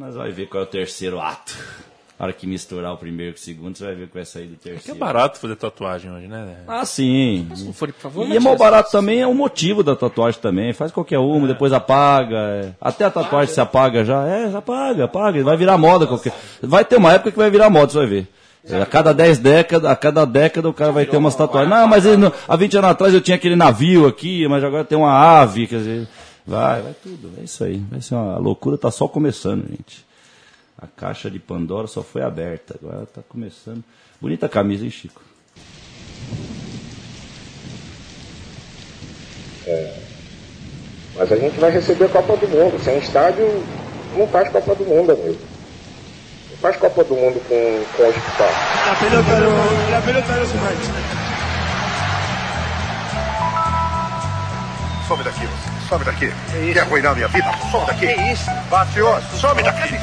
nós vamos ver qual é o terceiro ato. Na hora que misturar o primeiro com o segundo, você vai ver o que vai sair do Que é terceiro. barato fazer tatuagem hoje, né? Ah, sim. Se for, por favor, E é mal barato também, é o motivo da tatuagem também. Faz qualquer uma, depois apaga. é. Até a tatuagem se apaga já. É, apaga, apaga. Vai virar moda qualquer. Vai ter uma época que vai virar moda, você vai ver. É, A cada 10 décadas, a cada década o cara vai ter umas tatuagens. Não, mas ele não- há 20 anos atrás eu tinha aquele navio aqui, mas agora tem uma ave, quer dizer. Vai, vai tudo. É isso aí. Vai ser uma a loucura, tá só começando, gente. A caixa de Pandora só foi aberta, agora tá começando. Bonita camisa, hein, Chico? Mas a gente vai receber a Copa do Mundo. Sem estádio, não faz Copa do Mundo, amigo. Não faz Copa do Mundo com, com hospital. La pelota no, la pelota no se mancha. Some daqui, você. Some daqui. Quer arruinar minha vida? Some daqui. Que isso? Bate outro. Some daqui.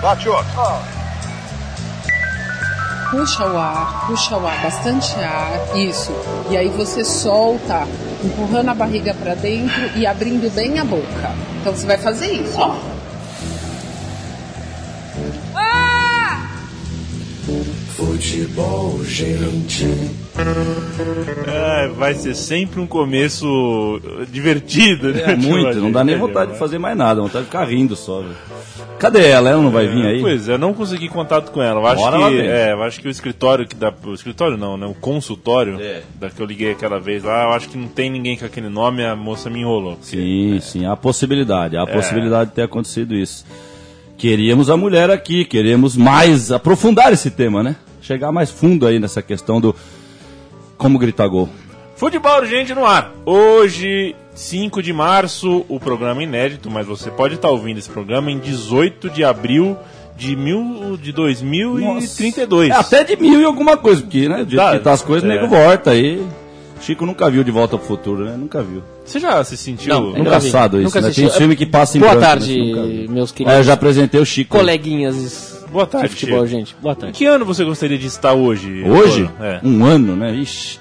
Bate outro. Puxa o ar, puxa o ar, bastante ar, isso. E aí você solta, empurrando a barriga para dentro e abrindo bem a boca. Então você vai fazer isso, ó. Futebol, gente. É, vai ser sempre um começo divertido, né? É muito, não dá nem vontade de fazer mais nada, vontade de ficar rindo só. Cadê ela? Ela não vai vir aí? Pois é, eu não consegui contato com ela. Eu acho Bora que, é, eu acho que o escritório que dá. O escritório não, né? O consultório É. da que eu liguei aquela vez lá, eu acho que não tem ninguém com aquele nome, a moça me enrolou. Sim, sim, há possibilidade, há possibilidade de ter acontecido isso. Queríamos a mulher aqui, queremos mais aprofundar esse tema, né? Chegar mais fundo aí nessa questão do como gritar gol. Futebol urgente no ar. Hoje, 5 de março, o programa inédito, mas você pode estar ouvindo esse programa em 18 de abril de, mil, de 2032. É até de mil e alguma coisa, porque, né? Jeito Tá, que tá as coisas, o é. nego volta aí. Chico nunca viu De Volta pro Futuro, né? Nunca viu. Você já se sentiu. Não, É engraçado vi, isso, nunca né? assisti. Tem uns filmes que passam em Boa branco, tarde, meus É, queridos eu já apresentei o Chico. coleguinhas Boa tarde, de futebol, Chico. gente. Boa Em tarde. que ano você gostaria de estar hoje? Hoje? É. Um ano, né? Ixi.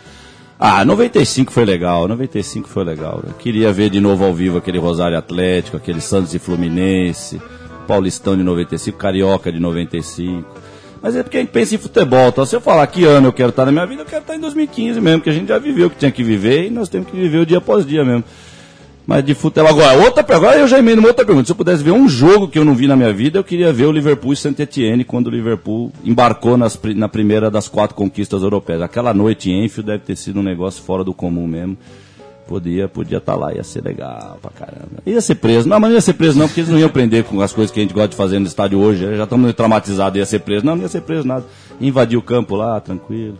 Ah, 95 foi legal, 95 foi legal. Eu queria ver de novo ao vivo aquele Rosário Atlético, aquele Santos e Fluminense, Paulistão de 95, Carioca de 95. Mas é porque a gente pensa em futebol, então se eu falar que ano eu quero estar na minha vida, eu quero estar em 2015 mesmo, que a gente já viveu o que tinha que viver e nós temos que viver o dia após dia mesmo. Mas de futebol agora, outra agora eu já emendo uma outra pergunta. Se eu pudesse ver um jogo que eu não vi na minha vida, eu queria ver o Liverpool e Saint Etienne quando o Liverpool embarcou nas, na primeira das quatro conquistas europeias. Aquela noite em Enfield deve ter sido um negócio fora do comum mesmo. Podia, podia estar lá, ia ser legal pra caramba. Ia ser preso. Não, mas não ia ser preso não, porque eles não iam prender com as coisas que a gente gosta de fazer no estádio hoje. Já estamos traumatizados, ia ser preso. Não, não ia ser preso nada. Invadir o campo lá, tranquilo.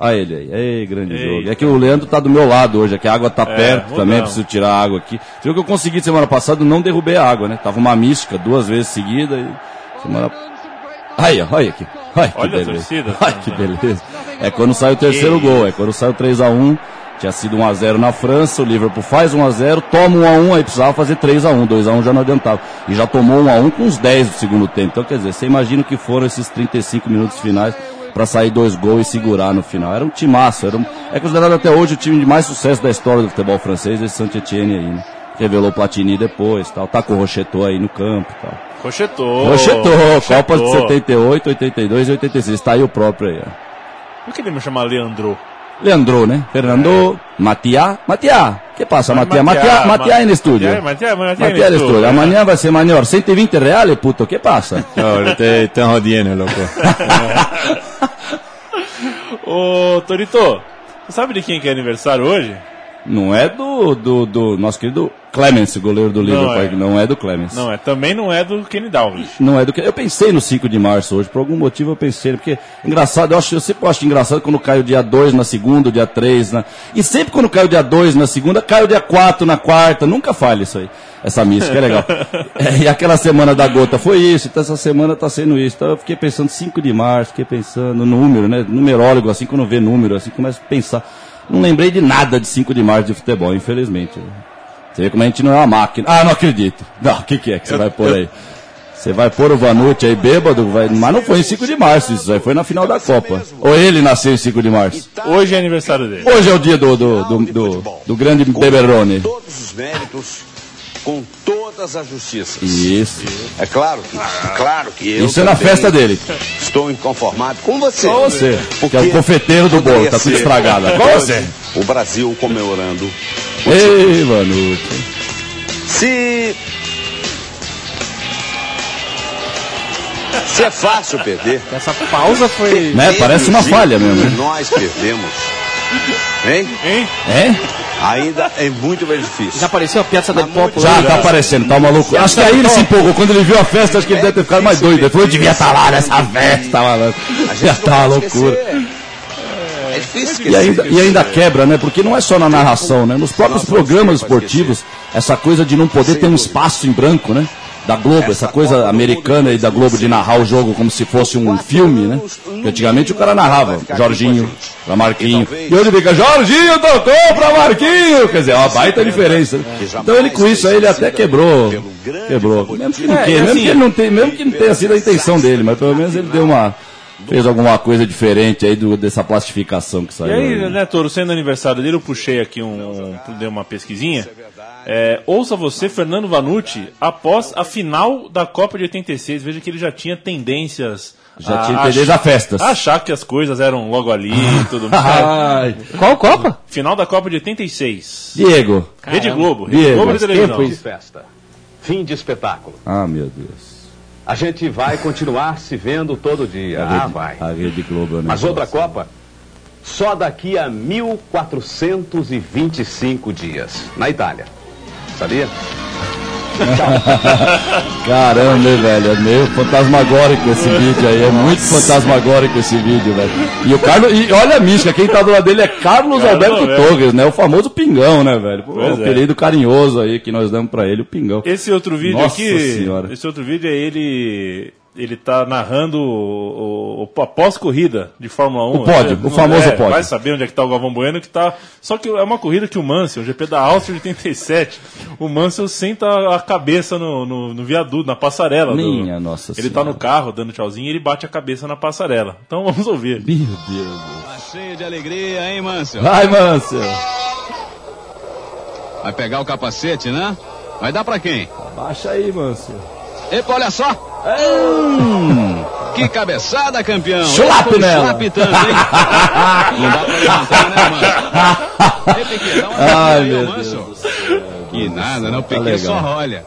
Olha ele aí, Ei, grande Ei. jogo. É que o Leandro tá do meu lado hoje, é que a água tá perto mudamos. também, preciso tirar a água aqui. Viu que eu consegui semana passada, não derrubei a água, né? Tava uma mística duas vezes seguida e semana... Aí, olha aqui. Olha que Olha beleza. torcida. Olha que beleza. É quando sai o terceiro Que gol, é quando sai o 3x1. Tinha sido 1x0 na França, o Liverpool faz 1x0, toma 1x1, aí precisava fazer 3x1, 2x1 já não adiantava. E já tomou 1x1 com uns 10 do segundo tempo. Então, quer dizer, você imagina o que foram esses 35 minutos finais para sair dois gols e segurar no final. Era um timaço, era um, é considerado até hoje o time de mais sucesso da história do futebol francês, esse Saint-Etienne aí, né? Revelou Platini depois, tal, tá com o Rocheteau aí no campo, tal. Rochetou. Rocheteau, Copa de Rochetou. 78, 82 e 86, tá aí o próprio aí, ó. Por que ele me chama Leandro? Leandro, né? Fernando, Matia. Matia, que passa, Matia? Matia, Matia aí no estúdio. Matia, Matia, Matia no estúdio. Amanhã vai ser maior. 120 reais, puto, que passa? No, te, te jodiendo, loco. Ô, Torito, você sabe de quem que é aniversário hoje? Não é do, do, do nosso querido Clemens, goleiro do Liverpool. é. Não, é do Clemens. Não, é, também não é do Kenny Dalglish. Não é do que. Eu pensei no 5 de março hoje, por algum motivo eu pensei, porque engraçado, eu, acho, eu sempre acho engraçado quando cai o dia 2 na segunda, o dia 3 na. E sempre quando cai o dia 2 na segunda, cai o dia 4 na quarta, nunca falha isso aí. Essa mística é legal. É, e aquela semana da gota foi isso, então essa semana tá sendo isso. Então eu fiquei pensando 5 de março, fiquei pensando no número, né? Numerólogo, assim, quando vê número, assim, começa a pensar. Não lembrei de nada de 5 de março de futebol, infelizmente. Você vê como a gente não é uma máquina. Ah, não acredito. Não, o que, que é que você vai pôr aí? Você vai pôr o Vanucci aí bêbado, vai... mas não foi em 5 de março isso, aí foi na final da Copa. Ou ele nasceu em 5 de março. Hoje é aniversário dele. Hoje é o dia do, do, do, do, do grande Beberrone. Todos os méritos, com todas as justiças. Isso. É claro que, claro que eu Isso é na festa dele. Estou inconformado com você. Só você, Porque que é o confeiteiro do bolo, tá tudo estragado. Hoje você? O Brasil comemorando. Ei, Vanucci. Se. Se é fácil perder. Essa pausa foi. Né? Parece uma falha mesmo. né? Nós perdemos. Hein? Hein? É? Ainda é muito mais difícil. Já apareceu a Piazza del Popolo? Já tá aparecendo, tá maluco. Acho que aí ele se empolgou. Quando ele viu a festa, acho que ele deve ter ficado mais doido. Ele falou, eu devia estar lá nessa festa, malandro. A gente Já tá uma pode loucura. É difícil esquecer. E ainda, e ainda quebra, né? Porque não é só na narração, né? Nos próprios programas esportivos, essa coisa de não poder ter um espaço em branco, né? Da Globo, essa coisa americana e da Globo de narrar o jogo como se fosse um filme, né? Porque antigamente o cara narrava, Jorginho, pra Marquinho. E hoje fica, Jorginho tocou pra Marquinho! Quer dizer, é uma baita diferença. né? Então ele com isso aí, ele até quebrou. Quebrou. Mesmo que É, assim- não tenha, mesmo que não tenha sido a intenção dele, mas pelo menos ele deu uma. Fez alguma coisa diferente aí do, dessa plastificação que E saiu. aí, aí. né, Toro, sendo aniversário dele, eu puxei aqui um. dei uma pesquisinha. É, ouça você, Fernando Vanucci, após a final da Copa de 86. Veja que ele já tinha tendências. Já a tinha ach- tendência a festas. achar que as coisas eram logo ali e tudo mais. Ai, Qual Copa? Final da Copa de 86. Diego. Rede Globo, Rede Diego, Globo de televisão. tempo isso. festa. Fim de espetáculo. Ah, meu Deus. A gente vai continuar se vendo todo dia. Ah, vai. a Rede Globo é Mas outra Copa, só daqui a 1425 dias. Na Itália. Sabia? Caramba, velho. É meio fantasmagórico esse vídeo aí. É muito fantasmagórico esse vídeo, velho. E o Carlos. E olha a mística, quem tá do lado dele é Carlos Carlos Alberto Alberto. Torres, né? O famoso Pingão, né, velho? Pô, o é. apelido carinhoso aí que nós damos pra ele, o Pingão. Esse outro vídeo Nossa aqui. Senhora. Esse outro vídeo é ele. Ele tá narrando o, o, o pós-corrida de Fórmula 1. O pódio, né? o famoso é, pódio. Vai saber onde é que tá o Galvão Bueno que tá. Só que é uma corrida que o Mansell, o GP da Áustria de 87, o Mansell senta a cabeça no, no, no viaduto, na passarela. do- Minha Nossa Ele tá Senhora. no carro dando tchauzinho e ele bate a cabeça na passarela. Então vamos ouvir. Meu Deus. Cheio de alegria, hein, Mansell? Vai, Mansell. Vai pegar o capacete, né? Vai dar pra quem? Baixa aí, Mansell. Epa, olha só! Hum, que cabeçada, campeão! Um nela. chulape tanto, hein? Não dá pra levantar, né, Mansell? Ei, Piquet, dá uma Ai, aí, meu Deus. Que nada, né? O Piquet legal. só olha.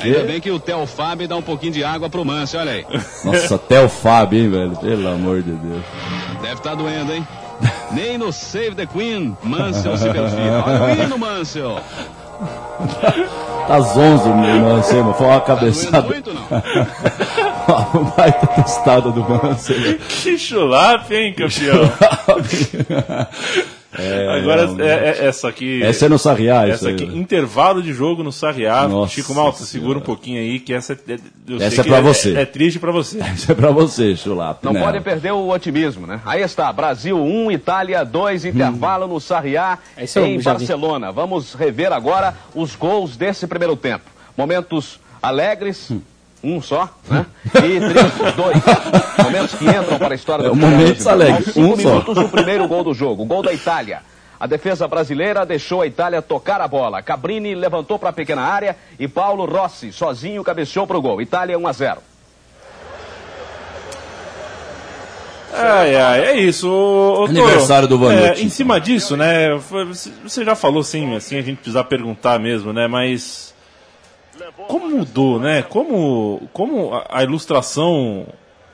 Ainda bem que o Theo Fábio dá um pouquinho de água pro Mansell, olha aí. Nossa, até o Fábio, hein, velho? Pelo amor de Deus. Deve estar doendo, hein? Nem no Save the Queen, Mansell se perfila. Olha o hino, Mansell. Tá zonzo, meu Mansell, mano. Foi uma Tá cabeçada. muito, não? Uma baita testada do Mansell. Que chulape, hein, campeão? É, Agora, não, é, é- essa aqui. Essa é no Sarriá, isso Essa aí, aqui, né? intervalo de jogo no Sarriá. Nossa Chico Malta, Senhora. segura um pouquinho aí, que essa é, eu Essa sei é pra você. É, triste pra você. Isso é pra você, Chulap. Não né? pode perder o otimismo, né? Aí está, Brasil 1, Itália 2, intervalo no Sarriá, em. Barcelona. Vamos rever agora os gols desse primeiro tempo. Momentos alegres, um só, né? E tristes, dois. Momentos que entram para a história É, do futebol. alegres, Aos cinco um só. minutos, o primeiro gol do jogo, o gol da Itália. A defesa brasileira deixou a Itália tocar a bola. Cabrini levantou para a pequena área e Paulo Rossi, sozinho, cabeceou para o gol. Itália 1 a 0. Ai, ai, é isso. ô- ô, Toro. Aniversário do Vanucci, É, em cima disso, né? Você já falou sim, assim, a gente precisa perguntar mesmo, né? Mas. Como mudou, né? Como, como a, a ilustração.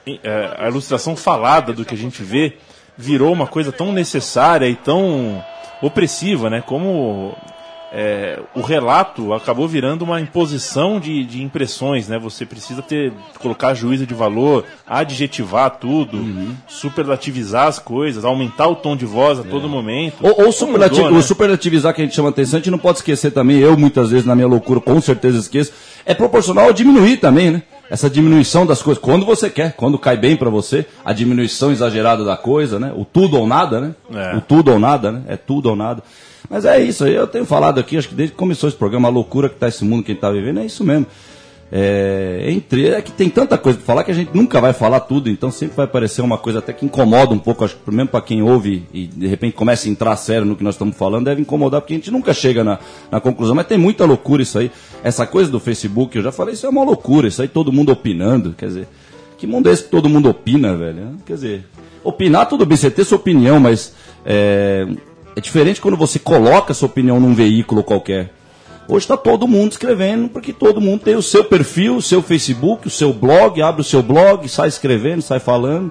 é, a ilustração falada do que a gente vê virou uma coisa tão necessária e tão opressiva, né? Como é, o relato acabou virando uma imposição de, de impressões, né? Você precisa ter colocar juízo de valor, adjetivar tudo, superlativizar as coisas, aumentar o tom de voz a todo momento. Ou, ou superlati- mudou, né? o superlativizar que a gente chama atenção, a gente não pode esquecer também, eu muitas vezes na minha loucura com certeza esqueço, é proporcional a diminuir também, né? Essa diminuição das coisas, quando você quer, quando cai bem pra você, a diminuição exagerada da coisa, né? O tudo ou nada, né? É. O tudo ou nada, né? É tudo ou nada. Mas é isso eu tenho falado aqui, acho que desde que começou esse programa, a loucura que tá esse mundo que a gente tá vivendo, é isso mesmo. É, entre, é que tem tanta coisa para falar que a gente nunca vai falar tudo, então sempre vai parecer uma coisa até que incomoda um pouco, acho que mesmo para quem ouve e de repente começa a entrar sério no que nós estamos falando, deve incomodar, porque a gente nunca chega na, na conclusão, mas tem muita loucura isso aí. Essa coisa do Facebook, eu já falei, isso é uma loucura, isso aí todo mundo opinando, quer dizer, que mundo é esse que todo mundo opina, velho? Quer dizer, opinar tudo bem, você ter sua opinião, mas é, é diferente quando você coloca sua opinião num veículo qualquer. Hoje está todo mundo escrevendo, porque todo mundo tem o seu perfil, o seu Facebook, o seu blog, abre o seu blog, sai escrevendo, sai falando.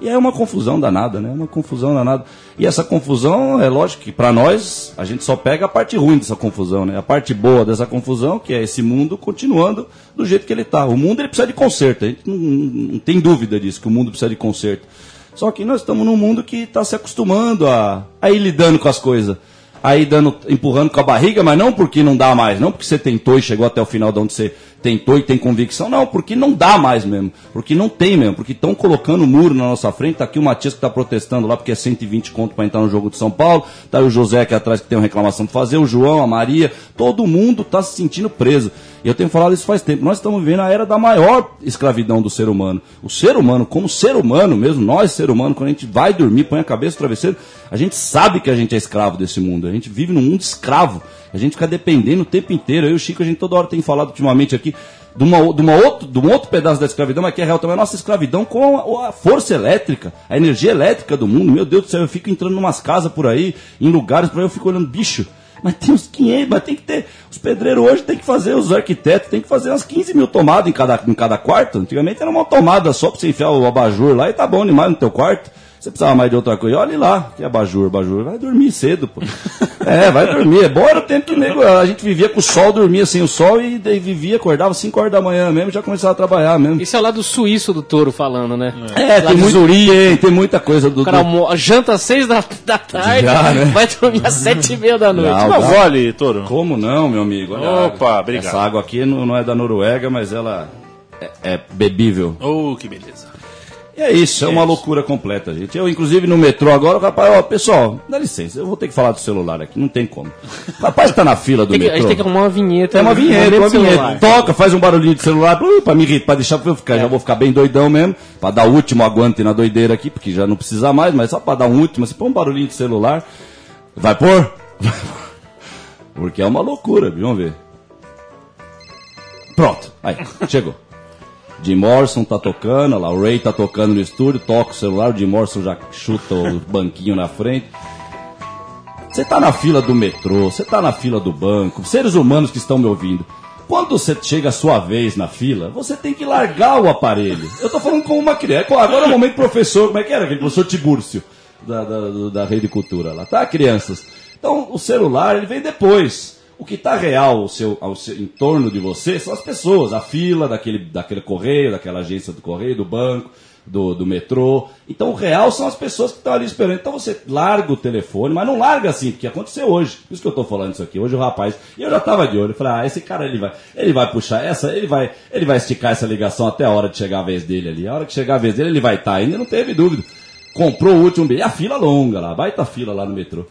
E é uma confusão danada, né? Uma confusão danada. E essa confusão, é lógico que para nós, a gente só pega a parte ruim dessa confusão, né? A parte boa dessa confusão, que é esse mundo continuando do jeito que ele está. O mundo ele precisa de conserto, a gente não, não tem dúvida disso, que o mundo precisa de conserto. Só que nós estamos num mundo que está se acostumando a, a ir lidando com as coisas. Aí dando, empurrando com a barriga, mas não porque não dá mais, não porque você tentou e chegou até o final de onde você tentou e tem convicção, não, porque não dá mais mesmo, porque não tem mesmo, porque estão colocando muro na nossa frente, tá aqui o Matias que está protestando lá porque é 120 conto para entrar no jogo de São Paulo, tá o José aqui atrás que tem uma reclamação para fazer, o João, a Maria, todo mundo está se sentindo preso. E eu tenho falado isso faz tempo. Nós estamos vivendo a era da maior escravidão do ser humano. O ser humano, como ser humano mesmo, nós, ser humano, quando a gente vai dormir, põe a cabeça no travesseiro, a gente sabe que a gente é escravo desse mundo. A gente vive num mundo escravo. A gente fica dependendo o tempo inteiro. Eu e o Chico, a gente toda hora tem falado ultimamente aqui de, uma, de, uma outro, de um outro pedaço da escravidão, mas que é real também, a nossa escravidão com a, a, força elétrica, a energia elétrica do mundo. Meu Deus do céu, eu fico entrando em umas casas por aí, em lugares por aí, eu fico olhando, bicho, mas tem uns 500, mas tem que ter. Os pedreiros hoje tem que fazer, os arquitetos tem que fazer umas 15 mil tomadas em cada, em cada quarto. Antigamente era uma tomada só pra você enfiar o abajur lá e tá bom demais no teu quarto. Você precisava mais de outra coisa. Olha lá, que abajur, abajur. Vai dormir cedo, pô. É, vai dormir. É bom era o tempo que nego, a gente vivia com o sol, dormia sem o sol e daí vivia, acordava 5 horas da manhã mesmo já começava a trabalhar mesmo. Isso é o lado suíço do touro falando, né? É, tem, muito, tem, tem, muita coisa do. O cara do... janta às 6 da, da tarde, Já, né? vai dormir às 7 e meia da noite. Não, dá. gole, touro. Como não, meu amigo? Olha Opa, obrigado. Essa água aqui não, não é da Noruega, mas ela é, é bebível. Oh, que beleza. E é isso, é uma loucura completa, gente. Eu, inclusive, no metrô agora, o rapaz, ó, pessoal, dá licença, eu vou ter que falar do celular aqui, não tem como. O rapaz tá na fila do que- a metrô. gente tem que arrumar uma vinheta. É uma vinheta, Momento uma vinheta. celular. Toca, faz um barulhinho de celular pra, pra me irritar, pra deixar pra eu ficar. Já vou ficar bem doidão mesmo, pra dar o último aguante na doideira aqui, porque já não precisa mais, mas só pra dar um último, assim, põe um barulhinho de celular. Vai pôr? Porque é uma loucura, viu? Vamos ver. Pronto, aí, chegou. Jim Morrison tá tocando, lá, o Ray tá tocando no estúdio, toca o celular, o Jim Morrison já chuta o banquinho na frente. Você tá na fila do metrô, você tá na fila do banco, seres humanos que estão me ouvindo. Quando você chega a sua vez na fila, você tem que largar o aparelho. Eu tô falando com uma criança. Agora é o momento professor, como é que era? Aquele professor Tibúrcio, da, da, da Rede Cultura lá, tá, crianças? Então, o celular, ele vem depois. O que está real ao seu, ao seu, em torno de você são as pessoas, a fila daquele, daquele correio, daquela agência do correio, do banco, do, do metrô. Então o real são as pessoas que estão ali esperando. Então você larga o telefone, mas não larga assim, porque aconteceu hoje. Por isso que eu estou falando isso aqui. Hoje o rapaz, e eu já estava de olho, falei, ah, esse cara ele vai, ele vai puxar essa, ele vai, ele vai esticar essa ligação até a hora de chegar a vez dele ali. A hora que chegar a vez dele, ele vai estar ainda, não teve dúvida. Comprou o último bilhete, a fila longa lá, baita fila lá no metrô.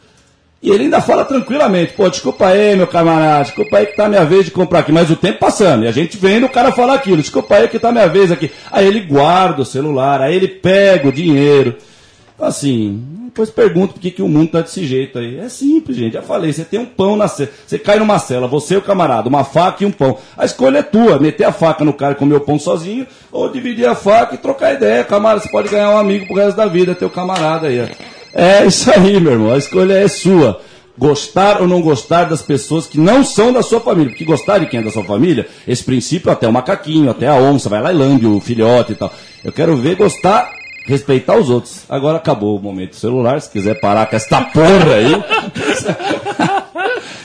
E ele ainda fala tranquilamente, pô, desculpa aí, meu camarada, desculpa aí que tá minha vez de comprar aqui, mas o tempo passando, e a gente vendo o cara falar aquilo, desculpa aí que tá minha vez aqui. Aí ele guarda o celular, aí ele pega o dinheiro. Então, Assim, depois pergunto por que, que o mundo tá desse jeito aí. É simples, gente, já falei, você tem um pão na cela, você cai numa cela, você e o camarada, uma faca e um pão. A escolha é tua, meter a faca no cara e comer o pão sozinho, ou dividir a faca e trocar ideia, camarada, você pode ganhar um amigo pro resto da vida, teu camarada aí, ó. É isso aí, meu irmão. A escolha é sua. Gostar ou não gostar das pessoas que não são da sua família. Porque gostar de quem é da sua família, esse princípio até o macaquinho, até a onça, vai lá e lambe o filhote e tal. Eu quero ver gostar, respeitar os outros. Agora acabou o momento do celular. Se quiser parar com esta porra aí.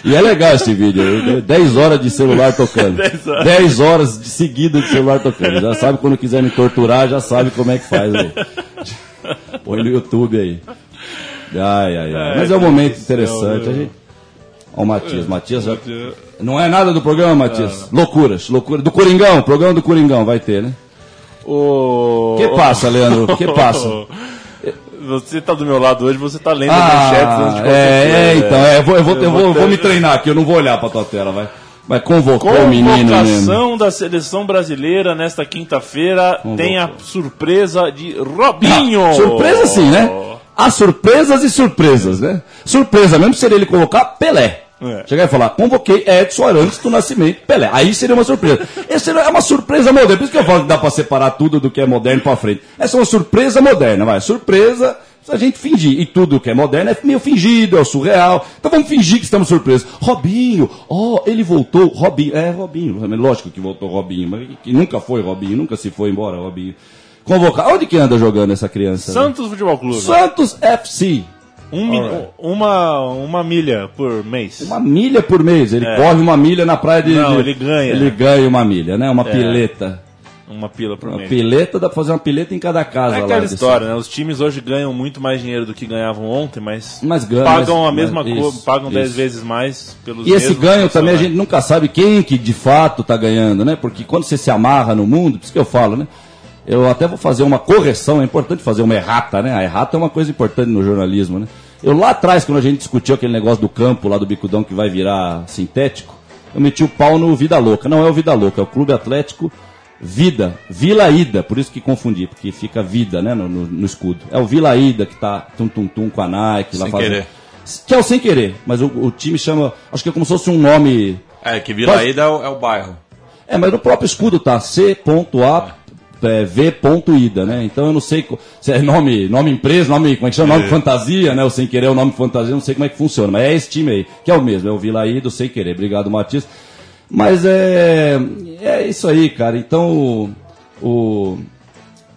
E é legal esse vídeo. aí. 10 horas de celular tocando. 10 horas. 10 horas de seguida de celular tocando. Já sabe quando quiser me torturar, já sabe como é que faz aí. Põe no YouTube aí. Ai, ai, ai. Mas é um momento interessante. A gente... Ó, o Matias. Matias já... Não é nada do programa, Matias? Loucuras, loucuras. Do Coringão, programa do Coringão vai ter, né? O Que passa, Leandro? Que passa? Você tá do meu lado hoje, você tá lendo a manchete antes de Ah, é, é, então, é, eu vou, eu vou, eu vou, Eu eu vou me ter- treinar aqui, eu não vou olhar pra tua tela, vai. Vai convocar o menino mesmo. Convocação da seleção brasileira nesta quinta-feira Convocou. tem a surpresa de Robinho. Não, surpresa sim, né? Há surpresas e surpresas, né? Surpresa mesmo seria ele colocar Pelé. É. Chegar e falar, convoquei Edson Arantes do Nascimento Pelé. Aí seria uma surpresa. Essa é uma surpresa moderna. Por isso que eu falo que dá pra separar tudo do que é moderno pra frente. Essa é uma surpresa moderna, vai. Surpresa, se a gente fingir. E tudo que é moderno é meio fingido, é surreal. Então vamos fingir que estamos surpresos. Robinho, ó, ele voltou. Robinho, é Robinho. Lógico que voltou Robinho, mas que nunca foi Robinho, nunca se foi embora Robinho. Convocar. Onde que anda jogando essa criança? Santos Futebol Clube. Santos FC. Um mi- uma, uma milha por mês. Uma milha por mês. Ele É. corre uma milha na praia de. Não, de- ele ganha. Ele ganha uma milha, né? Uma É. pileta. Uma pila por Uma mês. pileta dá pra fazer uma pileta em cada casa É lá. aquela desse- história, né? Os times hoje ganham muito mais dinheiro do que ganhavam ontem, mas, Mas ganham, pagam mas- a mesma mas- coisa, pagam 10 isso. vezes mais pelos E esse ganho também a gente nunca sabe quem que de fato tá ganhando, né? Porque quando você se amarra no mundo, por isso que eu falo, né? Eu até vou fazer uma correção, é importante fazer uma errata, né? A errata é uma coisa importante no jornalismo, né? Eu lá atrás, quando a gente discutiu aquele negócio do campo lá do bicudão que vai virar sintético, eu meti o pau no Vida Louca. Não é o Vida Louca, é o Clube Atlético Vida, Vila Ida, por isso que confundi, porque fica Vida, né, no, no- no escudo. É o Vila Ida que tá tum-tum-tum com a Nike lá Sem fazendo- querer. Que é o sem querer, mas o, o time chama, acho que é como se fosse um nome É, que Vila Ida é o, é o bairro. é, mas no próprio escudo tá C.A. é, V.ida, né? Então eu não sei se é nome, nome empresa, nome, como é que chama? Nome É. fantasia, né? O sem querer é o nome fantasia, não sei como é que funciona, mas é esse time aí, que é o mesmo, é o Vila Ida, o sem querer. Obrigado, Matias. Mas é, é isso aí, cara. Então o. o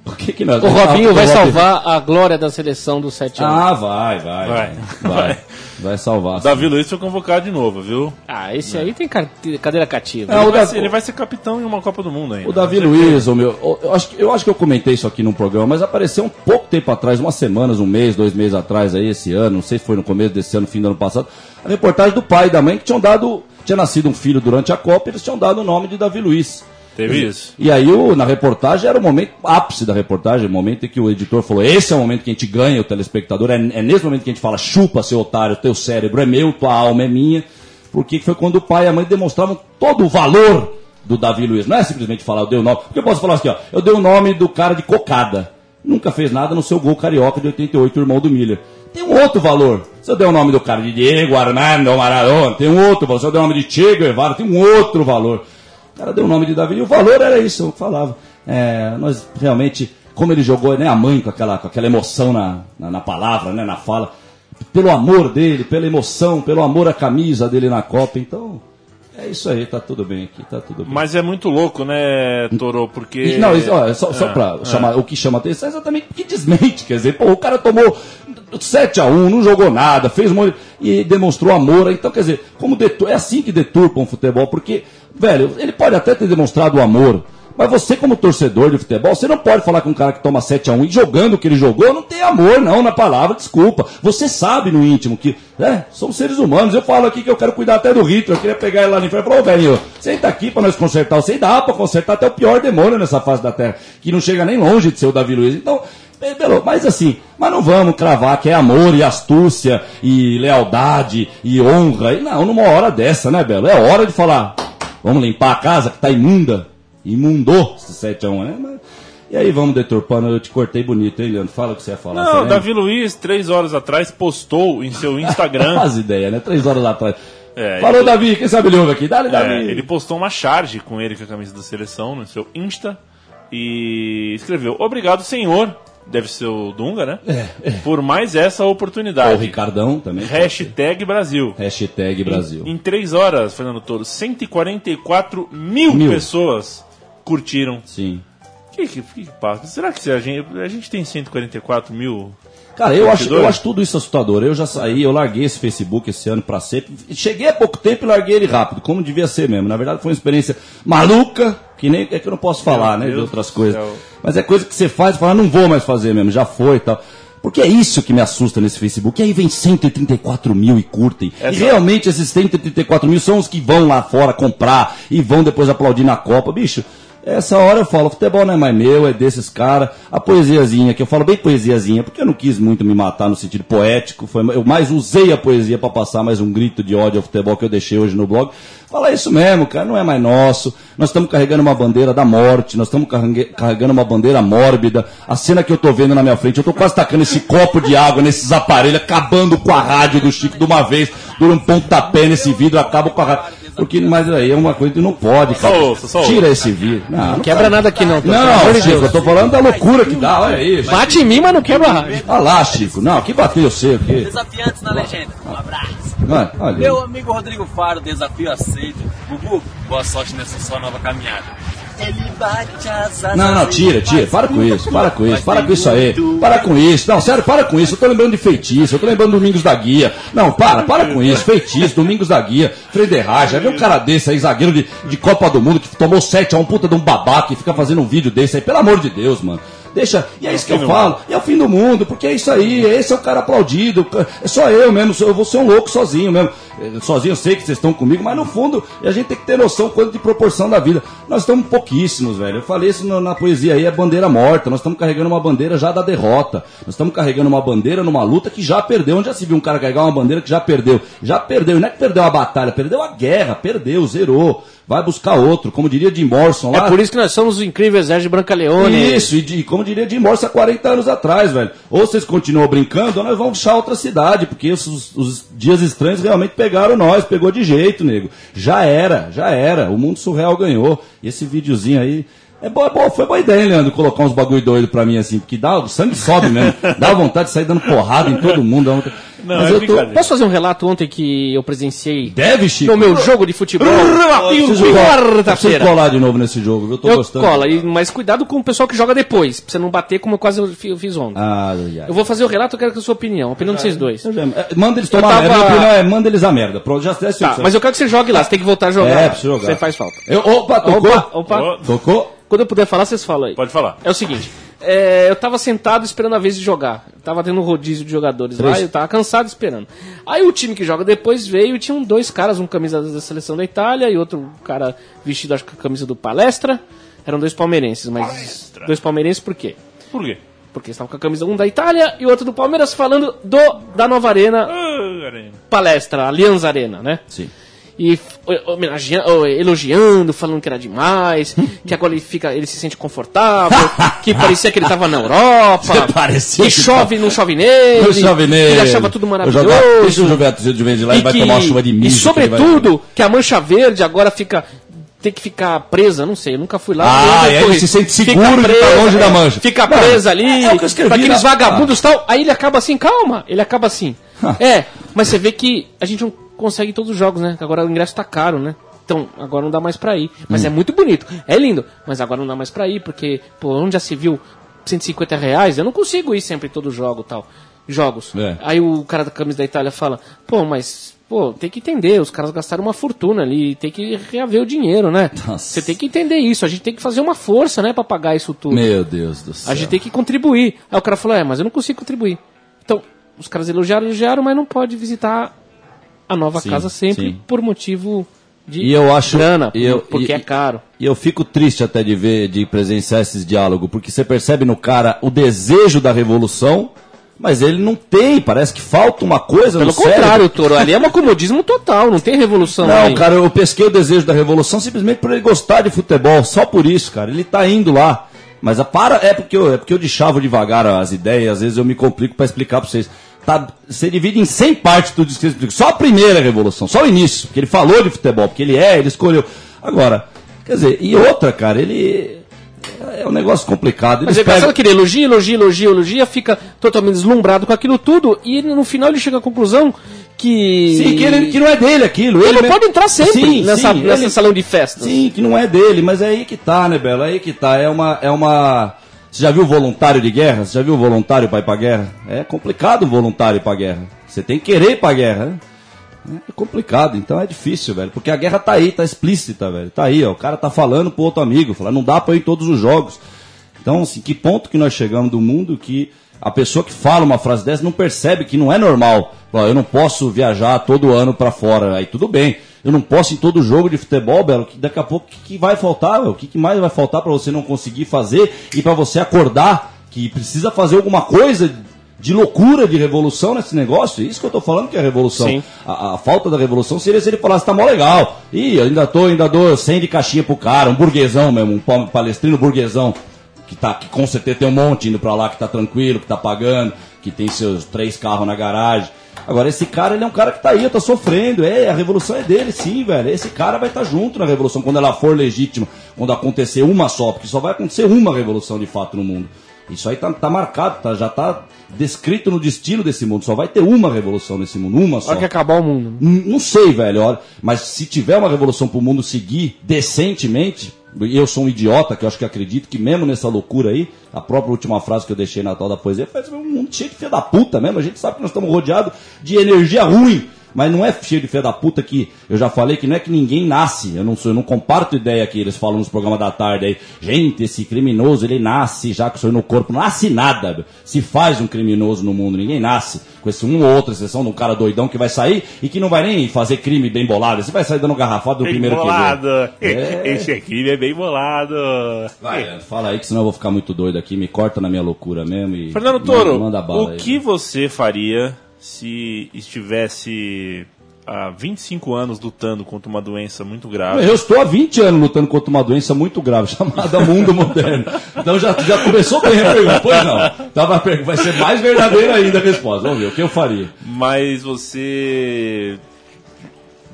por que que nós O Robinho Ah, vai salvar a glória da seleção do 7 anos. Ah, vai, vai. Vai. Vai, vai, vai salvar. Davi Luiz foi convocado de novo, viu? Ah, esse aí tem cadeira cativa. É, ele, vai Davi- ser, ele vai ser capitão em uma Copa do Mundo ainda. O Davi Luiz, o meu, o- eu acho, que- eu acho que eu comentei isso aqui num programa, mas apareceu um pouco tempo atrás, umas semanas, um mês, dois meses atrás aí, esse ano, não sei se foi no começo desse ano, fim do ano passado, a reportagem do pai e da mãe que tinham dado, tinha nascido um filho durante a Copa, e eles tinham dado o nome de Davi Luiz. Teve isso. E aí, o, na reportagem, era o momento ápice da reportagem, o momento em que o editor falou: esse é o momento que a gente ganha o telespectador, é, é nesse momento que a gente fala, chupa, seu otário, teu cérebro é meu, tua alma é minha. Porque foi quando o pai e a mãe demonstravam todo o valor do Davi Luiz. Não é simplesmente falar, eu dei o nome. Porque eu posso falar assim, ó, eu dei o nome do cara de cocada. Nunca fez nada no seu gol carioca de 88, o irmão do Miller. Tem um outro valor. Se eu der o nome do cara de Diego Armando Maradona, tem um outro valor. Se eu der o nome de Che Guevara, tem um outro valor. Cara deu o nome de Davi e o valor era isso, eu falava. É, nós realmente, como ele jogou, né, a mãe com aquela, com aquela emoção na, na, na palavra, né, na fala, pelo amor dele, pela emoção, pelo amor à camisa dele na Copa, então é isso aí, tá tudo bem aqui, tá tudo bem. Mas é muito louco, né, Toro? Porque. Não, isso, ó, é só, só É, pra é. chamar, o que chama atenção é exatamente que desmente, quer dizer, pô, o cara tomou 7x1, não jogou nada, fez um monte, e demonstrou amor, então quer dizer, como detur- é assim que deturpam o futebol, porque, velho, ele pode até ter demonstrado o amor, mas você como torcedor de futebol, você não pode falar com um cara que toma 7x1 e jogando o que ele jogou, não tem amor não na palavra, desculpa, você sabe no íntimo que, né, somos seres humanos, eu falo aqui que eu quero cuidar até do Hitler, eu queria pegar ele lá no inferno e falar, ô velho, senta aqui pra nós consertar, você dá pra consertar até o pior demônio nessa face da terra, que não chega nem longe de ser o Davi Luiz, então, Belo, mas assim, mas não vamos cravar que é amor e astúcia e lealdade e honra. E não, numa hora dessa, né, Belo? É hora de falar, vamos limpar a casa que tá imunda. Imundou esse 7x1, né? Mas- e aí vamos deturpando, eu te cortei bonito, hein, Leandro? Fala o que você ia falar. Não? Davi Luiz, três horas atrás, postou em seu Instagram. Faz ideia, né? Três horas atrás. É, Falou, ele- Davi, quem sabe ele ouve aqui? Dale, Davi. É, ele postou uma charge com ele com a camisa da seleção no seu Insta e escreveu: Obrigado, senhor. Deve ser o Dunga, né? Por mais essa Ou oportunidade. o Ricardão também. Hashtag Brasil. Hashtag Brasil. Em três horas, Fernando Toro, 144 mil, Mil. pessoas curtiram. Sim. O que, que, que passa? Será que a gente, a gente tem 144 mil? Cara, eu acho, eu acho tudo isso assustador. Eu já saí, eu larguei esse Facebook esse ano pra sempre. Cheguei há pouco tempo e larguei ele rápido, como devia ser mesmo. Na verdade, foi uma experiência maluca, que nem é que eu não posso falar, né, de Deus outras do coisas. céu. Mas é coisa que você faz e fala, não vou mais fazer mesmo, já foi e tal. Porque é isso que me assusta nesse Facebook. E aí vem 134 mil e curtem. Essa- E realmente esses 134 mil são os que vão lá fora comprar e vão depois aplaudir na Copa. Bicho, Essa hora eu falo, futebol não é mais meu, é desses caras. A poesiazinha, que eu falo bem poesiazinha, porque eu não quis muito me matar no sentido poético. Foi, eu mais usei a poesia para passar mais um grito de ódio ao futebol que eu deixei hoje no blog. Fala isso mesmo, cara, não é mais nosso. Nós estamos carregando uma bandeira da morte, nós estamos carregando uma bandeira mórbida. A cena que eu tô vendo na minha frente, eu tô quase tacando esse copo de água nesses aparelhos, acabando com a rádio do Chico de uma vez, dura um pontapé nesse vidro, acabo com a rádio. Porque, mas aí é uma coisa que não pode, cara. Só ouça, só Tira esse vidro. Não, não Quebra nada aqui não, Não, de Chico, Deus. eu tô falando da loucura que dá, olha aí. Bate em mim, mas não quebra a rádio. Olha lá, Chico. Não, que bateu eu sei. Desafiantes na legenda. Um abraço. Olha, olha. Meu amigo Rodrigo Faro, desafio aceito. Bubu, boa sorte nessa sua nova caminhada. Não, não, tira, tira. Para com isso, para com isso, para com isso aí. Para com isso. Não, sério, para com isso. Eu tô lembrando de feitiço, eu tô lembrando do Domingos da Guia. Não, para, para com isso. Feitiço, Domingos da Guia, Frederrage. Já viu um cara desse aí, zagueiro de, de Copa do Mundo, que tomou 7 a 1 puta de um babaca e fica fazendo um vídeo desse aí. Pelo amor de Deus, mano. Deixa, e é isso que eu falo, e é o fim do mundo, porque é isso aí, esse é o cara aplaudido, é só eu mesmo, eu vou ser um louco sozinho mesmo. Eh, Sozinho eu sei que vocês estão comigo, mas no fundo a gente tem que ter noção quanto de proporção da vida. Nós estamos pouquíssimos, velho. Eu falei isso no- na poesia aí, é bandeira morta. Nós estamos carregando uma bandeira já da derrota. Nós estamos carregando uma bandeira numa luta que já perdeu. Onde já se viu um cara carregar uma bandeira que já perdeu? Já perdeu, não é que perdeu a batalha, perdeu a guerra, perdeu, zerou. Vai buscar outro, como diria Jim Morrison lá. É por isso que nós somos o incrível exército de Brancaleone. Isso, e de- como diria Jim Morrison há 40 anos atrás, velho. Ou vocês continuam brincando, ou nós vamos achar outra cidade, porque os, os dias estranhos realmente pegaram nós, pegou de jeito, nego. Já era, já era. O mundo surreal ganhou. E esse videozinho aí. É boa, é boa, foi boa ideia, hein, Leandro, colocar uns bagulho doido pra mim assim, porque dá, o sangue sobe mesmo. dá vontade de sair dando porrada em todo mundo. vontade- Mas eu tô. Posso fazer um relato ontem que eu presenciei Deve, Chico. no meu jogo de futebol? Quarta-feira. colar de novo nesse jogo, viu? Eu tô Eu gostando. cola, e- mas cuidado com o pessoal que joga depois, pra você não bater como eu quase eu fiz ontem. Ah, ai, ai. Eu vou fazer o relato, eu quero que a sua opinião, a opinião de vocês dois. É, Manda eles tomar tava- merda. Minha opinião é manda eles a merda. Pronto, já já- Tá, mas eu quero que você jogue lá, você tem que voltar a jogar. É, jogar. Você faz falta. Eu, opa, tocou? Opa, opa. Tocou? Quando eu puder falar, vocês falam aí. Pode falar. É o seguinte, é, eu tava sentado esperando a vez de jogar. Eu tava tendo um rodízio de jogadores lá, Três. eu tava cansado esperando. Aí o time que joga depois veio e tinham dois caras, um camisa da seleção da Itália e outro cara vestido acho que com a camisa do Palestra. Eram dois palmeirenses, mas dois palmeirenses por quê? Por quê? Porque estavam com a camisa um da Itália e outro do Palmeiras falando do da nova arena Ah, Arena. palestra, Allianz Arena, né? Sim. E homenageando, elogiando, falando que era demais, que agora ele fica, ele se sente confortável, que parecia que ele tava na Europa, que que chove, não chove nele, Não chove que nele. ele achava tudo maravilhoso. jogar- Deixa o Juventus de vez de lá e vai tomar uma chuva de e mijo. que ele vai- sobretudo, que a mancha verde agora fica tem que ficar presa, não sei, eu nunca fui lá. Ah, aí ele corri. se sente seguro de estar longe da mancha. Fica Não, presa ali, é que escrevi pra aqueles vagabundos e tal. Aí ele acaba assim, calma, ele acaba assim. é, mas você vê que a gente não consegue todos os jogos, né? Agora o ingresso tá caro, né? Então, agora não dá mais pra ir. Mas Hum. é muito bonito, é lindo, mas agora não dá mais pra ir, porque, pô, onde já se viu 150 reais, eu não consigo ir sempre em todo jogo tal. Jogos. É. Aí o cara da camisa da Itália fala, pô, mas, pô, tem que entender, os caras gastaram uma fortuna ali, tem que reaver o dinheiro, né? Você tem que entender isso, a gente tem que fazer uma força, né, pra pagar isso tudo. Meu Deus do céu. A gente tem que contribuir. Aí o cara falou, é, mas eu não consigo contribuir. Então, os caras elogiaram, elogiaram, mas não pode visitar a nova Sim, casa sempre sim. por motivo de E eu acho. grana, e eu- porque e- é caro. E eu fico triste até de ver, de presenciar esses diálogos, porque você percebe no cara o desejo da revolução, mas ele não tem, parece que falta uma coisa Pelo contrário, Toro, ali é um comodismo total, não tem revolução Não, aí. cara, eu pesquei o desejo da revolução simplesmente por ele gostar de futebol, só por isso, cara. Ele tá indo lá. Mas a para é porque eu, é porque eu deixava devagar as ideias, às vezes eu me complico para explicar para vocês. Tá, você divide em 100 partes tudo isso que eu explico. Só a primeira revolução, só o início, porque ele falou de futebol, porque ele é, ele escolheu. Agora, quer dizer, e outra, cara, ele é um negócio complicado. Mas é engraçado pegam- que ele elogia, elogia, elogia, elogia, fica totalmente deslumbrado com aquilo tudo e ele, no final ele chega à conclusão que. Sim, que, ele, que não é dele aquilo. Ele, mesmo- pode entrar sempre Sim, nessa, sim, nessa ele- salão de festas. Sim, que não é dele, mas é aí que tá, né, Belo? É aí que tá. É uma. É uma... Você já viu voluntário de guerra? Você já viu voluntário para ir pra guerra? É complicado voluntário pra guerra. Você tem que querer ir pra guerra, né? É complicado, então é difícil, velho. Porque a guerra tá aí, tá explícita, velho. Tá aí, ó. O cara tá falando pro outro amigo, falando, não dá pra ir em todos os jogos. Então, assim, que ponto que nós chegamos do mundo que a pessoa que fala uma frase dessa não percebe que não é normal. Eu não posso viajar todo ano pra fora. Aí tudo bem. Eu não posso em todo jogo de futebol, Belo, que daqui a pouco o que, que vai faltar? O que, que mais vai faltar para você não conseguir fazer e para você acordar que precisa fazer alguma coisa de loucura, de revolução nesse negócio? É Isso que eu tô falando que é revolução. A, a falta da revolução seria se ele falasse, tá mó legal. Ih, ainda tô, ainda dou 100 de caixinha pro cara, um burguesão mesmo, um pa- palestrino burguesão, que, tá, que com certeza tem um monte indo pra lá, que tá tranquilo, que tá pagando, que tem seus três carros na garagem. Agora, esse cara, ele é um cara que tá aí, tá sofrendo. É, a revolução é dele, sim, velho. Esse cara vai estar junto na revolução, quando ela for legítima, quando acontecer uma só, porque só vai acontecer uma revolução de fato no mundo. Isso aí tá, tá marcado, tá, já tá descrito no destino desse mundo. Só vai ter uma revolução nesse mundo, uma só. Hora que acabar o mundo. N- Não sei, velho. olha, Mas se tiver uma revolução pro mundo seguir decentemente, eu sou um idiota que eu acho que acredito que mesmo nessa loucura aí, a própria última frase que eu deixei na tal da poesia faz um mundo cheio de filha da puta mesmo. A gente sabe que nós estamos rodeados de energia ruim. Mas não é cheio de filha da puta que eu já falei que não é que ninguém nasce. Eu não sou, eu não comparto ideia que eles falam nos programas da tarde aí. Gente, esse criminoso ele nasce já com isso aí no corpo. Não nasce nada. Se faz um criminoso no mundo, ninguém nasce com esse um ou outra exceção de um cara doidão que vai sair e que não vai nem fazer crime bem bolado. Você vai sair dando garrafada do Bem primeiro bolado. que vê. É. Esse aqui é bem bolado. Vai, fala aí que senão eu vou ficar muito doido aqui. Me corta na minha loucura mesmo e Fernando manda- Toro, manda bala o aí. que você faria se estivesse há 25 anos lutando contra uma doença muito grave? Eu estou há 20 anos lutando contra uma doença muito grave, chamada mundo moderno. Então já, já começou bem a pergunta. Pois não. Tava a pergunta, vai ser mais verdadeira ainda a resposta. Vamos ver, o que eu faria? Mas você,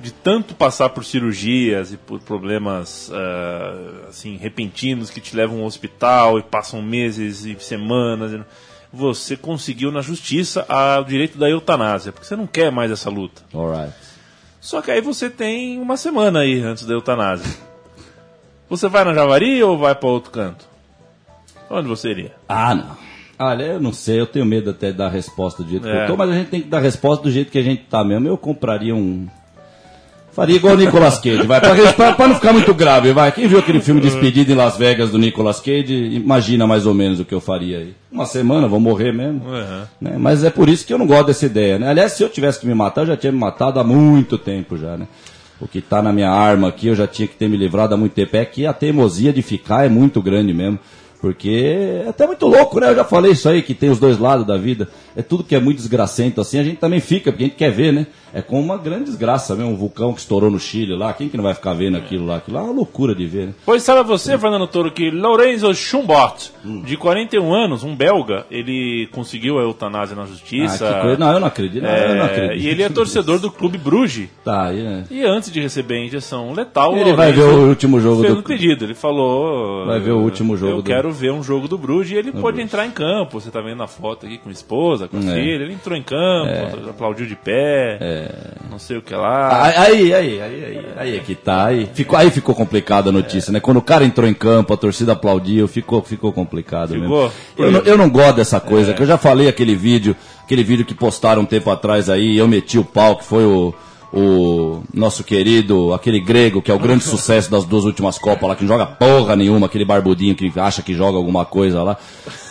de tanto passar por cirurgias e por problemas ah, assim repentinos que te levam ao hospital e passam meses e semanas, e- você conseguiu na justiça o direito da eutanásia, porque você não quer mais essa luta. Alright. Só que aí você tem uma semana aí antes da eutanásia. Você vai na Javari ou vai para outro canto? Onde você iria? Ah, não. Olha, eu não sei, eu tenho medo até de dar a resposta do jeito que É. eu tô, mas a gente tem que dar a resposta do jeito que a gente tá mesmo. Eu compraria um. Faria igual o Nicolas Cage, vai. Pra não ficar muito grave, vai. Quem viu aquele filme Despedida em Las Vegas do Nicolas Cage, imagina mais ou menos o que eu faria aí. Uma semana, vou morrer mesmo. né? Mas é por isso que eu não gosto dessa ideia, né? Aliás, se eu tivesse que me matar, eu já tinha me matado há muito tempo já, né? O que tá na minha arma aqui, eu já tinha que ter me livrado há muito tempo. É que a teimosia de ficar é muito grande mesmo. Porque é até muito louco, né? Eu já falei isso aí, que tem os dois lados da vida. É tudo que é muito desgracento assim, a gente também fica, porque a gente quer ver, né? É como uma grande desgraça mesmo, um vulcão que estourou no Chile lá. Quem que não vai ficar vendo aquilo lá? Aquilo lá é uma loucura de ver, né? Pois sabe você, Fernando Toro, que Lorenzo Schumbart, de 41 anos, um belga, ele conseguiu a eutanásia na justiça. Ah, que coisa. Não, eu não acredito. Não, eu não É, acredito. E ele é torcedor do Clube Bruges. Tá, aí, né? E antes de receber a injeção letal, Ele vai ver o último jogo fez do- um pedido. Ele falou. Vai ver o último jogo Eu do- quero ver um jogo do Bruges e ele pode Bruges. entrar em campo. Você tá vendo na foto aqui com a esposa, com a É. filha. Ele entrou em campo, aplaudiu de pé. Não sei o que lá. Aí, aí, aí, aí, aí, é que tá. Aí ficou, aí ficou complicada a notícia, né? Quando o cara entrou em campo, a torcida aplaudiu, ficou, ficou complicado Ficou? mesmo. Eu, não- eu não gosto dessa coisa, É. que eu já falei aquele vídeo, aquele vídeo que postaram um tempo atrás aí, eu meti o pau, que foi o, o nosso querido, aquele grego, que é o grande sucesso das duas últimas Copas lá, que não joga porra nenhuma, aquele barbudinho que acha que joga alguma coisa lá.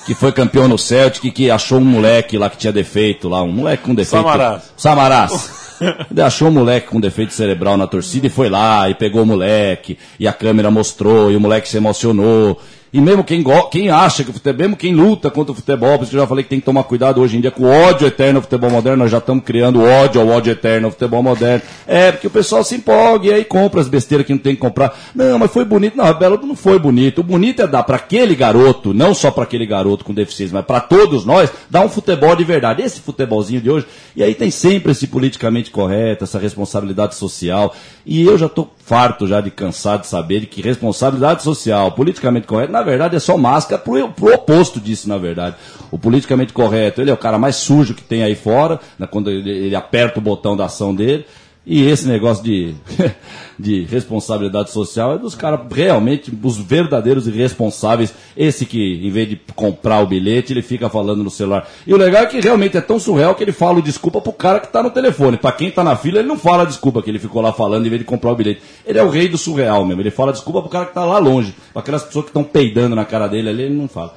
Que foi campeão no Celtic, que achou um moleque lá que tinha defeito lá, um moleque com defeito. Samaras. Samaras. Ele achou o moleque com defeito cerebral na torcida e foi lá e pegou o moleque. E a câmera mostrou e o moleque se emocionou. E mesmo quem, quem acha que o futebol, mesmo quem luta contra o futebol, por isso que eu já falei que tem que tomar cuidado hoje em dia com o ódio eterno ao futebol moderno, nós já estamos criando ódio ao ódio eterno ao futebol moderno. É, porque o pessoal se empolga e aí compra as besteiras que não tem que comprar. Não, mas foi bonito. Não, Belo não foi bonito. O bonito é dar para aquele garoto, não só para aquele garoto com deficiência, mas para todos nós, dar um futebol de verdade. Esse futebolzinho de hoje. E aí tem sempre esse politicamente correto, essa responsabilidade social. E eu já tô farto já de cansado de saber de que responsabilidade social, politicamente correto, na verdade é só máscara pro, pro oposto disso, na verdade. O politicamente correto, ele é o cara mais sujo que tem aí fora, né, quando ele, ele aperta o botão da ação dele. E esse negócio de, de responsabilidade social é dos caras realmente, os verdadeiros irresponsáveis. Esse que, em vez de comprar o bilhete, ele fica falando no celular. E o legal é que realmente é tão surreal que ele fala desculpa pro cara que tá no telefone. Pra quem tá na fila, ele não fala desculpa que ele ficou lá falando em vez de comprar o bilhete. Ele é o rei do surreal mesmo. Ele fala desculpa pro cara que tá lá longe. Pra aquelas pessoas que estão peidando na cara dele ali, ele não fala.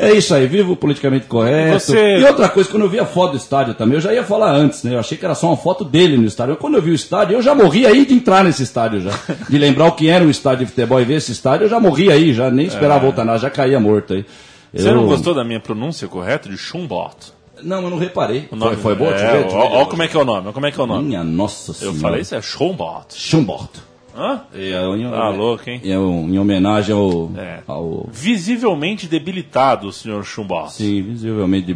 É isso aí, vivo politicamente correto. Você- E outra coisa, quando eu vi a foto do estádio também, eu já ia falar antes, né? Eu achei que era só uma foto dele no estádio. Quando eu vi o estádio, eu já morri aí de entrar nesse estádio já. De lembrar o que era um estádio de futebol e ver esse estádio, eu já morri aí, já nem esperava voltar nada, já caía morto aí. Você Eu- não gostou da minha pronúncia correta de Schumbart? Não, eu não reparei. O nome- Foi, foi bom? Eu É, eu ó como é que é o nome, como é que é o nome. Minha nossa Eu senhora. falei isso, é Schumbart. Schumbart. Hã? É, em, Tá louco, hein? é em homenagem ao, É. ao Visivelmente debilitado, o senhor Schumbart. sim, visivelmente É,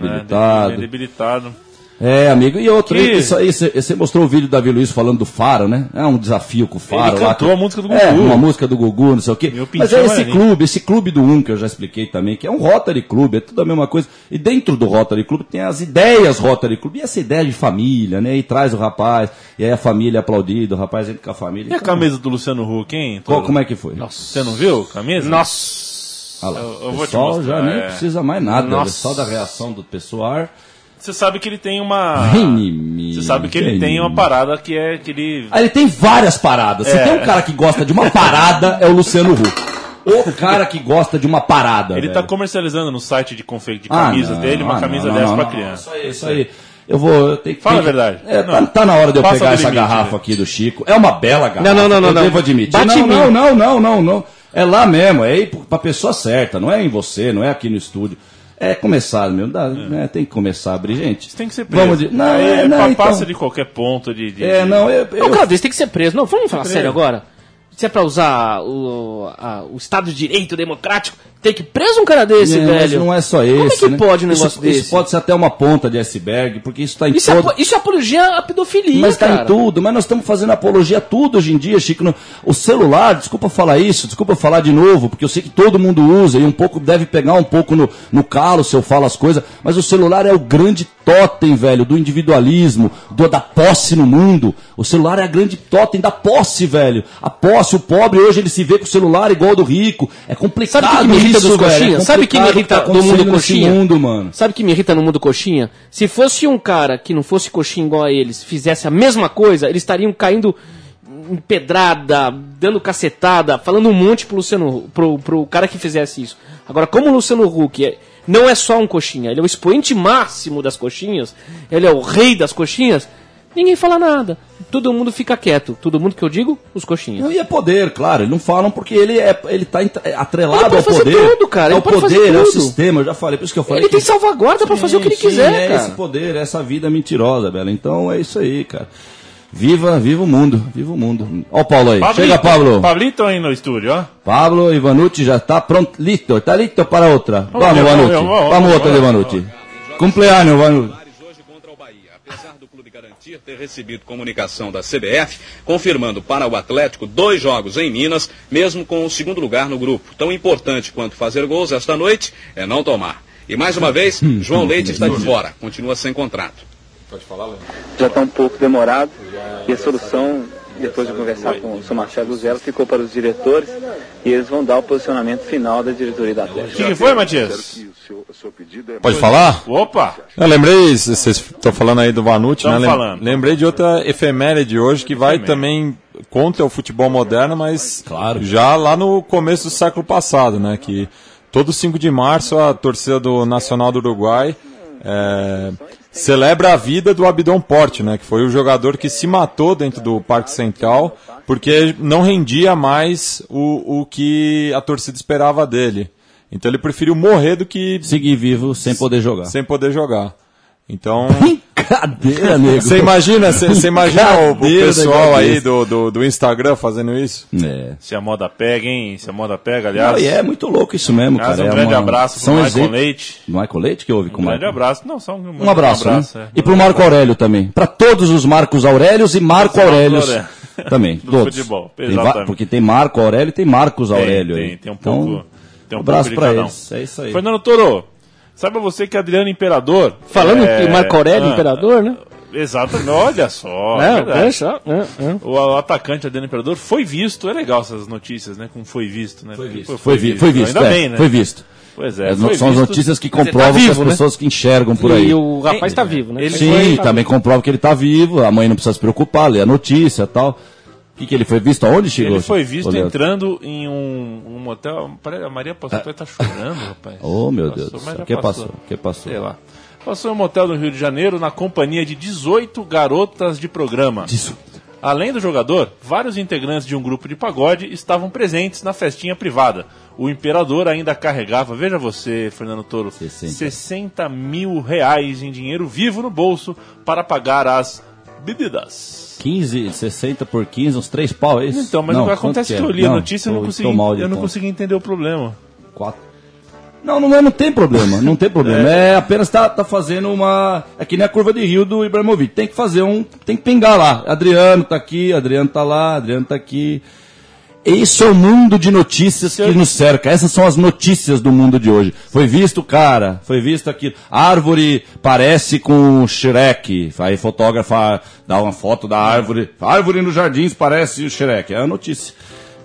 debilitado. É, amigo. E outro, Que- isso aí, você mostrou o vídeo do Davi Luiz falando do Faro, né? É um desafio com o Faro. Ele lá cantou que- a música do É, Gugu. uma música do Gugu, não sei o quê. Meu Mas é esse amarelinho. clube, esse clube do Um, que eu já expliquei também, que é um Rotary Club, é tudo a mesma coisa. E dentro do Rotary Club tem as ideias Rotary Club. E essa ideia de família, né? E traz o rapaz, e aí a família é aplaudida, o rapaz entra com a família. E a Então, camisa do Luciano Huck, hein? qual- como é que foi? Você não viu a camisa? Nossa. Ah lá, Eu- eu o vou te pessoal mostrar, já nem é. precisa mais nada, Nossa. é só da reação do pessoal. Você sabe que ele tem uma. Inimigo, Você sabe que ele tem uma parada que é que ele. Aí ele tem várias paradas. Você É. tem um cara que gosta de uma parada, é o Luciano Huck. O cara que gosta de uma parada. Ele velho. tá comercializando no site de, confe... de Ah, camisas não, dele uma ah, camisa não, dessa não, pra não, criança. Isso aí, isso aí. Eu vou. Eu tenho que, Fala a verdade. É, tá, tá na hora de eu Passa pegar essa limite, garrafa né? aqui do Chico. É uma bela garrafa. Não, não, não, não, Eu não. devo admitir. Bate não, não, não, não, não, não. É lá mesmo. É ir pro- pra pessoa certa. Não é em você, não é aqui no estúdio. É começar, meu. Dá, né, tem que começar a abrir, gente. Tem que ser preso. Vamos de. Não, é, é não, então- passa de qualquer ponto de. de- É, não, eu. Não, eu cara, desse tem que ser preso. Não, vamos falar preso. sério agora. Se é pra usar o, a- o Estado de Direito Democrático, tem que preso um cara desse, É, mas velho. não é só esse. Como é que né? pode um negócio isso, desse? Isso pode ser até uma ponta de iceberg, porque isso está em Isso, é, todo... apo- isso é apologia à pedofilia, Mas está em tudo, mas nós estamos fazendo apologia a tudo hoje em dia, Chico. No- O celular, desculpa falar isso, desculpa falar de novo, porque eu sei que todo mundo usa e um pouco deve pegar um pouco no, no calo se eu falo as coisas, mas o celular é o grande totem, velho, do individualismo, do, da posse no mundo. O celular é a grande totem da posse, velho. A posse, o pobre hoje ele se vê com o celular igual ao do rico. É complicado Sabe que me irrita isso, dos. É? Sabe o que me irrita tá do mundo coxinha? mundo, mano. Sabe o que me irrita no mundo coxinha? Se fosse um cara que não fosse coxinha igual a eles, fizesse a mesma coisa, eles estariam caindo em pedrada, dando cacetada, falando um monte pro Luciano, pro, pro cara que fizesse isso. Agora, como o Luciano Huck é- não é só um coxinha, ele é o expoente máximo das coxinhas, ele é o rei das coxinhas, ninguém fala nada. Todo mundo fica quieto. Todo mundo que eu digo, os coxinhas. E é poder, claro. Eles não falam porque ele é, ele tá é atrelado Ele ao fazer poder. tudo, cara, É o pode fazer poder, é o sistema. Eu já falei, por isso que eu falei. Ele que- tem salvaguarda pra fazer o que ele Sim, quiser, é cara. esse poder, essa vida mentirosa, Bela. Então é isso aí, cara. Viva, viva o mundo, viva o mundo. Ó o Paulo aí. Pablito, Chega, Pablo. Pablito aí no estúdio, ó. Pablo Ivanucci já está pronto. Listo, está listo para outra. Vamos, Ivanucci. vamos, outra. Ivanucci. Cumpleaños, Ivanucci. hoje contra o Bahia. Apesar do garantir ter recebido comunicação da CBF, confirmando para o Atlético dois jogos em Minas, mesmo com o segundo lugar no grupo. Tão importante quanto fazer gols esta noite é não tomar. E mais uma vez, João Leite está de fora, continua sem contrato. já está um pouco demorado e a solução, depois de conversar com o Sr. Marcelo Luzelo, ficou para os diretores e eles vão dar o posicionamento final da diretoria da O Atlético. que, que foi, Matias? Pode falar? Opa! Eu lembrei, vocês estão falando aí do Vanucci, né? Tamo falando. Lembrei de outra efeméride hoje que vai também contra o futebol moderno, mas já lá no começo do século passado, né? Que todo 5 de março a torcida do Nacional do Uruguai é, celebra a vida do Abidão Porte, né? Que foi o jogador que se matou dentro do Parque Central porque não rendia mais o, o que a torcida esperava dele. Então ele preferiu morrer do que seguir vivo sem poder jogar. Sem poder jogar. Então. Brincadeira, nego. Você imagina, você imagina o, o pessoal aí do, do, do Instagram fazendo isso? É. Se a moda pega, hein? Se a moda pega, aliás. Não, e é muito louco isso mesmo, Aliás, cara. um É grande uma- abraço pro são Michael exemplos- Leite. Michael Leite que houve com Um o grande Michael? abraço. Não, só um, Um abraço, né? é. E pro Marco Aurélio também. Para todos os Marcos Aurélios e Marco Aurélios Aurélio. também. Do todos. futebol, Tem va- porque tem Marco Aurélio e tem Marcos Tem, Aurélio tem, aí. tem um Então, pouco. Tem um abraço pouco pra um. eles. É isso aí. Fernando Toro, saiba você que Adriano Imperador. Falando é, que Marco Aurélio, ah, imperador, né? Exatamente, olha só. É, é verdade. é é, é. O, o atacante Adriano Imperador foi visto. É legal essas notícias, né? Como foi visto, né? Foi visto. Foi, vi- foi visto, Ainda é, bem, né? foi visto. Pois é, É, foi são as visto. notícias que tá comprovam que vivo, as né? pessoas que enxergam por aí. E o rapaz tá vivo, né? Ele Sim, foi- também comprova que ele tá vivo, a mãe não precisa se preocupar, lê a notícia e tal. Que, que ele foi visto aonde, Chico? Ele foi visto Ô, entrando em um, um motel. A Maria passou, vai estar chorando, rapaz. Oh, meu Passou, Deus mas já Que passou? Que passou? Sei lá. Passou em um motel no Rio de Janeiro na companhia de 18 garotas de programa. Além do jogador, vários integrantes de um grupo de pagode estavam presentes na festinha privada. O imperador ainda carregava, veja você, Fernando Toro, 60, mil reais em dinheiro vivo no bolso para pagar as bebidas. 15, 60 por 15, uns 3 pau, é isso? Então, mas Não, o que quanto acontece é que é? eu li a Não, notícia e eu não consegui, mal eu não consegui entender o problema. Quatro. Não, não, é- não tem problema, não tem problema. É, apenas tá, tá fazendo uma. É que nem a curva de rio do Ibrahimovic. Tem que fazer um. Tem que pingar lá. Adriano tá aqui, Adriano tá lá, Adriano tá aqui. Esse é o mundo de notícias que nos cerca. Essas são as notícias do mundo de hoje. Foi visto, cara, foi visto aqui. Árvore parece com Shrek. Aí fotógrafa dá uma foto da árvore. Árvore nos jardins parece o Shrek. É a notícia.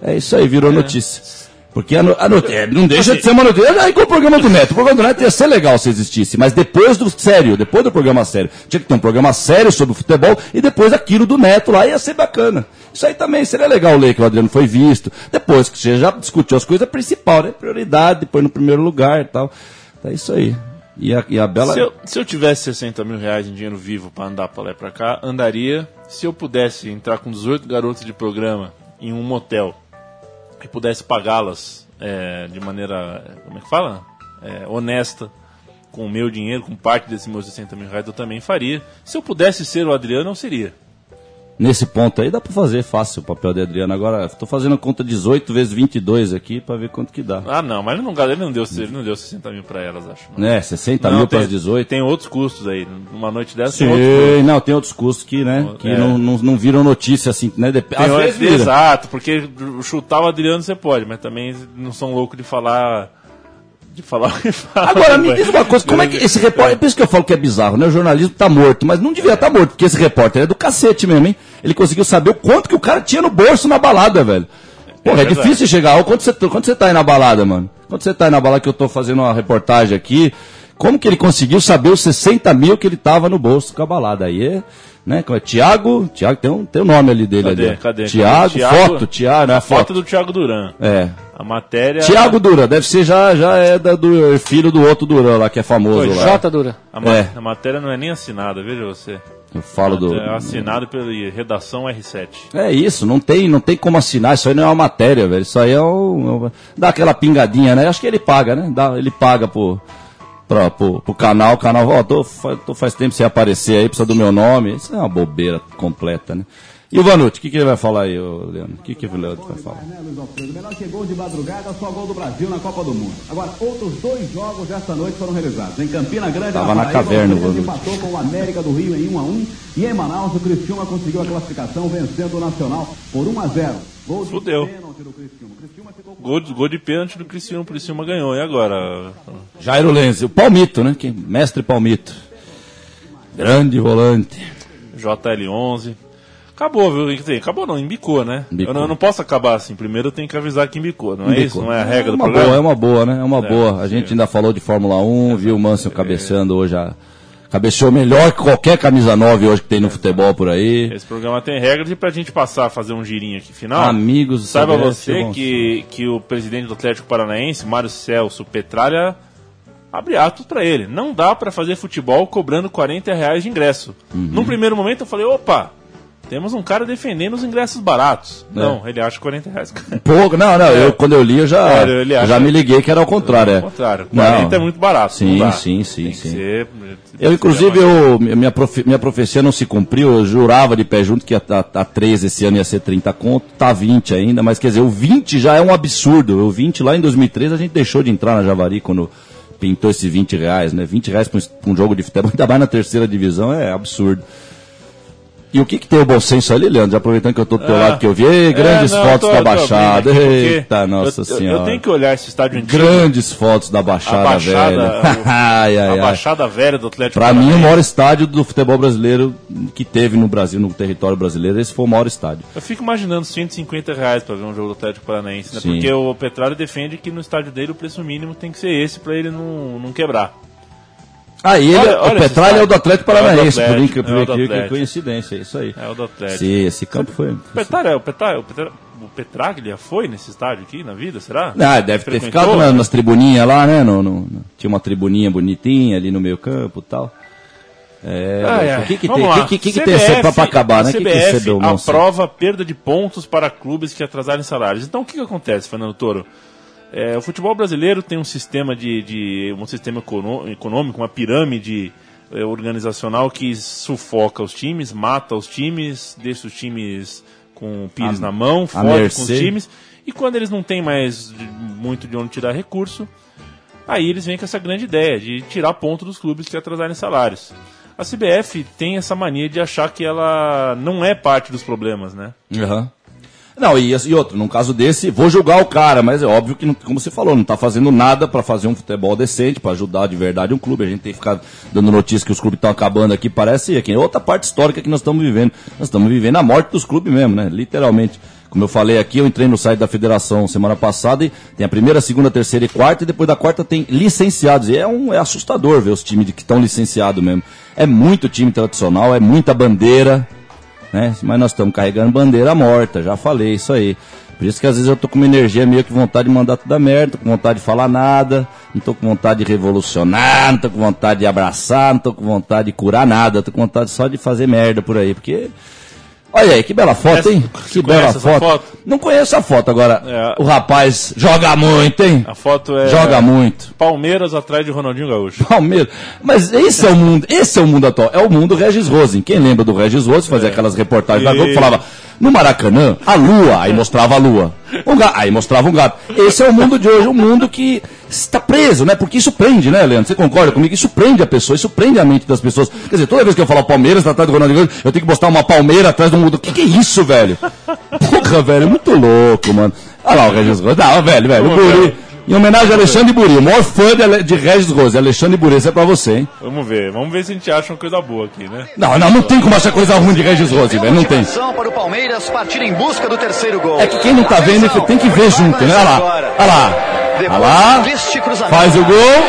É isso aí, virou notícia. Porque a, no, a é, não deixa de ser uma notícia. Aí com o programa do Neto. O programa do Neto ia ser legal se existisse. Mas depois do sério, depois do programa sério. Tinha que ter um programa sério sobre futebol e depois aquilo do Neto lá ia ser bacana. Isso aí também seria legal ler que o Adriano foi visto. Depois que você já discutiu as coisas principal, né? Prioridade, depois no primeiro lugar e tal. É isso aí. E a, e a Bela. Se eu, se eu tivesse 60 mil reais em dinheiro vivo para andar pra lá e pra cá, andaria. Se eu pudesse entrar com 18 garotos de programa em um motel e pudesse pagá-las é, de maneira, como é que fala? É, honesta, com o meu dinheiro, com parte desses meus 60 mil reais, eu também faria. Se eu pudesse ser o Adriano, eu seria. Nesse ponto aí dá pra fazer fácil o papel de Adriano. Agora, tô fazendo a conta 18 vezes 22 aqui pra ver quanto que dá. Ah, não, mas ele não, ele não, deu, ele não deu 60 mil pra elas, acho. não. Né, 60 Não, mil para as 18. Tem outros custos aí. Numa noite dessa tem outros Sim, não, tem outros custos que, né, que É. não, não, não viram notícia assim, né? Dep Tem Às vezes vira. Exato, porque chutar o Adriano você pode, mas também não são loucos de falar. De falar o que fala. Agora, me diz uma coisa, como é que esse repórter. É por isso que eu falo que é bizarro, né? O jornalismo tá morto, mas não devia estar morto, porque esse repórter é do cacete mesmo, hein? Ele conseguiu saber o quanto que o cara tinha no bolso na balada, velho. Porra, é, verdade. difícil chegar. Ó, Quanto você, quanto você tá aí na balada, mano? Quanto você tá aí na balada que eu tô fazendo uma reportagem aqui? Como que ele conseguiu saber os 60 mil que ele tava no bolso com a balada? Aí é, né? Como é? Tiago, Tiago tem um, tem um nome ali dele Cadê? ali. Cadê? Tiago, Tiago- foto, Tiago, né? A foto Foto. do Thiago Duran. É. A matéria. Tiago Dura, deve ser já, já é da, do filho do outro Duran lá, que é famoso Pô, lá. Jota Dura. A, ma- É. a matéria não é nem assinada, veja você. Eu falo do. É assinado pela redação R7. É isso, não tem, não tem como assinar, isso aí não é uma matéria, velho. Isso aí é um. Dá aquela pingadinha, né? Acho que ele paga, né? Dá, ele paga pro, pra, pro, pro canal, o canal, ó, tô, fa- tô faz tempo sem aparecer aí, precisa do meu nome. Isso é uma bobeira completa, né? E o Vanucci, o que, que ele vai falar aí, ô, Leandro? O que, que o Leandro vai falar? O menor chegou de madrugada, só gol do Brasil na Copa do Mundo. Agora, outros dois jogos esta noite foram realizados. Em Campina Grande, Tava na Paraíba, caverna, o Vanucci. empatou com o América do Rio em 1 a 1 E em Manaus, o Cristiúma conseguiu a classificação, vencendo o Nacional por 1 a 0 Gol de Fudeu. pênalti do Cristiúma. O Cristiúma ficou com Gol, de- gol de pênalti do Criciúma, o Criciúma ganhou. E agora? Jairo Lenzi, o Palmito, né? Que, mestre Palmito. Grande volante. JL11. Acabou, viu? Acabou não, embicou, né? Embicou. Eu, não, eu não posso acabar assim. Primeiro eu tenho que avisar que embicou, não é Embicou. isso? Não é a regra é do programa? boa, é uma boa, né? É uma É, boa. A gente ainda falou de Fórmula 1, viu o Manson cabeceando hoje. A... Cabeceou melhor que qualquer camisa 9 hoje que tem no futebol por aí. Esse programa tem regras e pra gente passar a fazer um girinho aqui final. Amigos do Saiba você que, que o presidente do Atlético Paranaense, Mário Celso Petralha, abre atos pra ele. Não dá pra fazer futebol cobrando 40 reais de ingresso. Uhum. Num primeiro momento eu falei, opa, temos um cara defendendo os ingressos baratos. É. Não, ele acha 40 reais. Pouco, não, não, É. eu, quando eu li eu já, É, já me liguei que era ao contrário. Ao é. contrário, 40 é muito barato, Sim, não sim, sim, sim. ser- Eu, inclusive, eu, minha, profe- minha profecia não se cumpriu, eu jurava de pé junto que a, a, a 13 esse ano ia ser 30 conto, tá 20 ainda, mas quer dizer, o 20 já é um absurdo. O 20 lá em 2013 a gente deixou de entrar na Javari quando pintou esse 20 reais, né? 20 reais pra um, um jogo de futebol, ainda mais na terceira divisão, é absurdo. E o que, que tem o bom senso ali, Leandro? Aproveitando que eu tô do teu Ah. lado, que eu vi, Ei, grandes É, não, fotos tô- da Baixada. Eita, nossa eu- eu- senhora. Eu tenho que olhar esse estádio antigo. Grandes fotos da Baixada, Baixada, velha. o- ai, ai, a ai. Baixada Velha do Atlético Pra mim, o maior estádio do futebol brasileiro que teve no Brasil, no território brasileiro, esse foi o maior estádio. Eu fico imaginando 150 reais pra ver um jogo do Atlético Paranaense, né? Porque o Petralha defende que no estádio dele o preço mínimo tem que ser esse pra ele não, não quebrar. Ah, e ele, Olha- o olha Petralha é o do É o do Paranaense, por Atlético, incrível é por incrível que Atlético. coincidência, é isso aí. É o do Atlético. Sim, esse campo foi. O Petralha, o Petralha, o Petralha, o Petraglia foi nesse estádio aqui na vida, será? Ah, deve ter ficado na- nas tribuninhas lá, né? No, no- tinha uma tribuninha bonitinha ali no meio campo e tal. É, Ai, ai. o que que Vamos tem, que, que, que CBF, tem pra acabar, né? O que, que CBF aprova perda de pontos para clubes que atrasarem salários. Então o que, que acontece, Fernando Toro? É, o futebol brasileiro tem um sistema de, de- um sistema econômico, uma pirâmide é, organizacional que sufoca os times, mata os times, deixa os times com o pires A- na mão, a fode com os times. E quando eles não têm mais de- muito de onde tirar recurso, Aí eles vêm com essa grande ideia de tirar ponto dos clubes que atrasarem salários. A CBF tem essa mania de achar que ela não é parte dos problemas, né? Aham. Não, e, e outro, num caso desse, vou julgar o cara, mas é óbvio que, não- como você falou, não tá fazendo nada para fazer um futebol decente, para ajudar de verdade um clube. A gente tem que ficar dando notícia que os clubes estão acabando aqui, parece aqui. é Outra parte histórica que nós estamos vivendo. Nós estamos vivendo a morte dos clubes mesmo, né? Literalmente. Como eu falei aqui, eu entrei no site da federação semana passada e tem a primeira, segunda, terceira e quarta, e depois da quarta tem licenciados. E é, um, é assustador ver os times que estão licenciados mesmo. É muito time tradicional, é muita bandeira né? Mas nós estamos carregando bandeira morta, já falei isso aí. Por isso que às vezes eu tô com uma energia meio que vontade de mandar tudo a merda, com vontade de falar nada, não tô com vontade de revolucionar, não tô com vontade de abraçar, não tô com vontade de curar nada, tô com vontade só de fazer merda por aí, porque Olha aí, que bela foto, hein? Que bela foto. foto? Não conheço a foto agora. É. O rapaz joga muito, hein? A foto é. Joga muito. Palmeiras atrás de Ronaldinho Gaúcho. Palmeiras. Mas esse é o mundo, esse é o mundo atual. É o mundo Regis Rosen. Quem lembra do Regis Rosen fazia aquelas reportagens da Globo, E- falava no Maracanã, a lua, aí mostrava a lua. Um ga- aí mostrava um gato. Esse é o mundo de hoje, um mundo que está preso, né? Porque isso prende, né, Leandro? Você concorda comigo? Isso prende a pessoa, isso prende a mente das pessoas. Quer dizer, toda vez que eu falo Palmeiras, tá atrás do Ronaldinho, eu tenho que mostrar uma palmeira atrás do mundo. O que, que é isso, velho? Porra, velho, é muito louco, mano. Olha lá o Regis. Não, velho, velho, o Buri. Em homenagem a Alexandre Buri, o maior fã de, Ale- de Regis Rose, Alexandre Buri, isso é pra você, hein? Vamos ver, vamos ver se a gente acha uma coisa boa aqui, né? Não, não, não tem como achar coisa ruim de Regis Rose, velho, não tem. Para o Palmeiras partir em busca do terceiro gol. É que quem não tá vendo tem que ver junto, né? Olha lá, olha lá, olha lá, faz o gol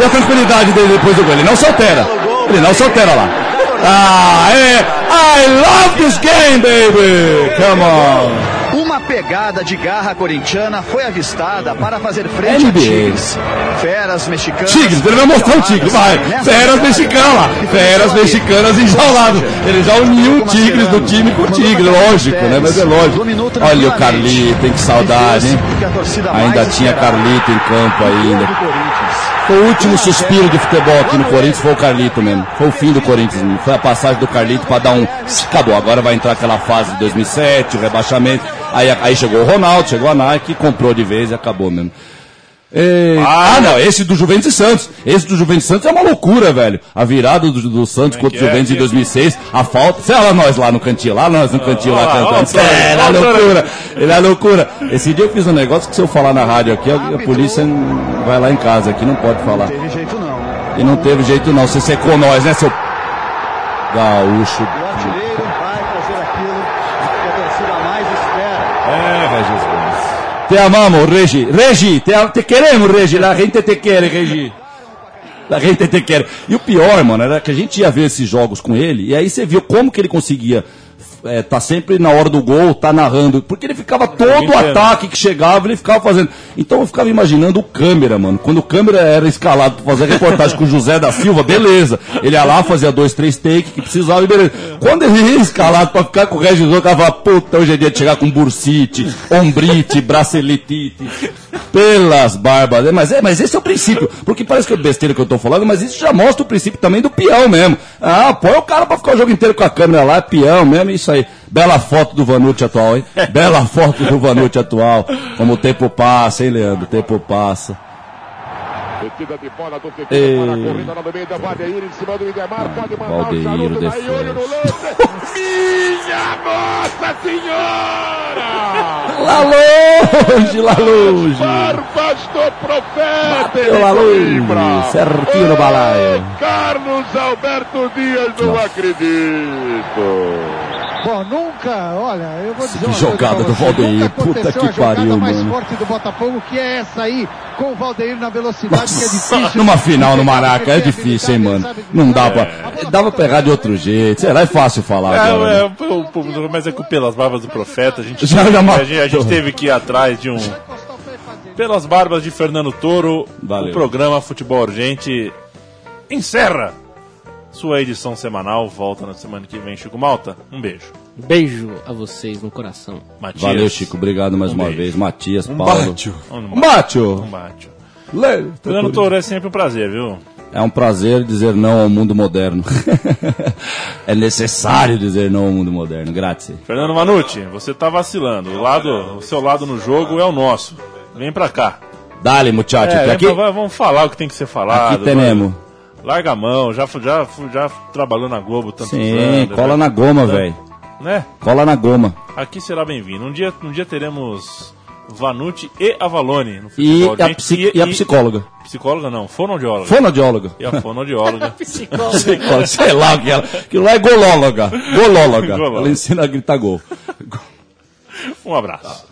e a tranquilidade dele depois do gol. Ele não se altera, ele não se altera lá. Ah, é, I love this game, baby, come on. Pegada de garra corintiana foi avistada para fazer frente a NBA. Tigres. Feras mexicanas. Tigres, ele vai mostrar o Tigre, vai. Feras mexicanas lá. Feras mexicanas enjauladas. Ele já uniu o Tigres do time com o Tigre, lógico, né? Mas é lógico. Olha o Carlito, hein? Que saudade, hein? Ainda tinha Carlito em campo ainda. Foi o último suspiro de futebol aqui no Corinthians, foi o Carlito mesmo. Foi o fim do Corinthians. mesmo. Foi a passagem do Carlito para dar um. Acabou, agora vai entrar aquela fase de 2007, o rebaixamento. Aí, aí chegou o Ronaldo, chegou a Nike, comprou de vez e acabou mesmo. Ei, Ah, não, esse do Juventus e Santos. Esse do Juventus e Santos é uma loucura, velho. A virada do, do Santos contra o é? Juventus em 2006, a falta. Sei lá, nós lá no cantinho, lá nós no cantinho lá Ah, cantando. É, é ó, loucura. Ele é loucura. Esse dia eu fiz um negócio que se eu falar na rádio aqui, a, a polícia não- vai lá em casa aqui, não pode falar. Teve jeito não. E não teve jeito não, você secou nós, né, seu gaúcho. O artilheiro vai fazer aquilo que a torcida mais espera. É, Regis Gomes. Te amamos, Regi. Regi, te, te queremos, Regi. La gente te quer, Regi. La gente te quer. E o pior, mano, era que a gente ia ver esses jogos com ele, e aí você viu como que ele conseguia é, tá sempre na hora do gol, tá narrando, porque ele ficava todo o ataque que chegava, ele ficava fazendo. Então eu ficava imaginando o câmera, mano. Quando o câmera era escalado pra fazer reportagem com o José da Silva, beleza. Ele ia lá, fazia dois, três takes que precisava e beleza. Quando ele ia escalado pra ficar com o Regis Roca, falava, puta, hoje é dia de chegar com bursite, ombrite, bracelitite. Pelas barbas. É, Mas, é, mas esse é o princípio. Porque parece que é besteira que eu tô falando, mas isso já mostra o princípio também do peão mesmo. Ah, põe o cara pra ficar o jogo inteiro com a câmera lá, é peão mesmo, isso aí. Bela foto do Vanucci atual, hein? Bela foto do Vanucci atual. Como o tempo passa, hein, Leandro? O tempo passa. Metida de bola do Ei. para a corrida no meio da Valdeir em cima do Idemar. Pode mandar o charuto daí, olho no lance. Minha Nossa Senhora! Lá longe, lá longe. Barbas do profeta! Bateu lá longe, certinho no balaio. Carlos Alberto Dias, não acredito! Bom, nunca, olha, eu vou dizer Que jogada do Valdeir, puta que a jogada pariu, mais mano. forte do Botafogo, que é essa aí, com o Valdeir na velocidade, que é difícil. Numa final no Maraca é difícil, hein, mano? Não dá pra. Dava pra errar de outro jeito. Sei lá, é fácil falar agora. É, né? é, público, mas é que pelas barbas do profeta, a gente, Já- já a, gente, a gente teve que ir atrás de um. Pelas barbas de Fernando Toro, Valeu. o programa Futebol Urgente encerra sua edição semanal. Volta na semana que vem, Chico Malta. Um beijo. Beijo a vocês no coração. Matias. Valeu, Chico. Obrigado mais Um uma beijo. vez. Matias, Um Paulo. bátio. Um bátio. Um bátio. Le- Fernando Toro, é sempre um prazer, viu? É um prazer dizer não ao mundo moderno. é necessário dizer não ao mundo moderno. Grazie. Fernando Manucci, você tá vacilando. O, lado, o seu lado no jogo é o nosso. Vem pra cá. Dale, muchacho. É, aqui, vamos falar o que tem que ser falado. aqui tenemos. Larga a mão, já, já, já trabalhou na Globo tantos Sim, anos. cola né? na goma, Né? velho. Né? Cola na goma. Aqui será bem-vindo. Um dia, um dia teremos Vanucci e Avalone no E futebol. a, Gente, psi- e a psicóloga. Psicóloga não, fonoaudióloga. Fonodióloga. E a fonoaudióloga. Psicóloga, sei lá o que ela. Aquilo lá é golóloga. Golóloga. Golóloga. Ela ensina a gritar gol. um abraço.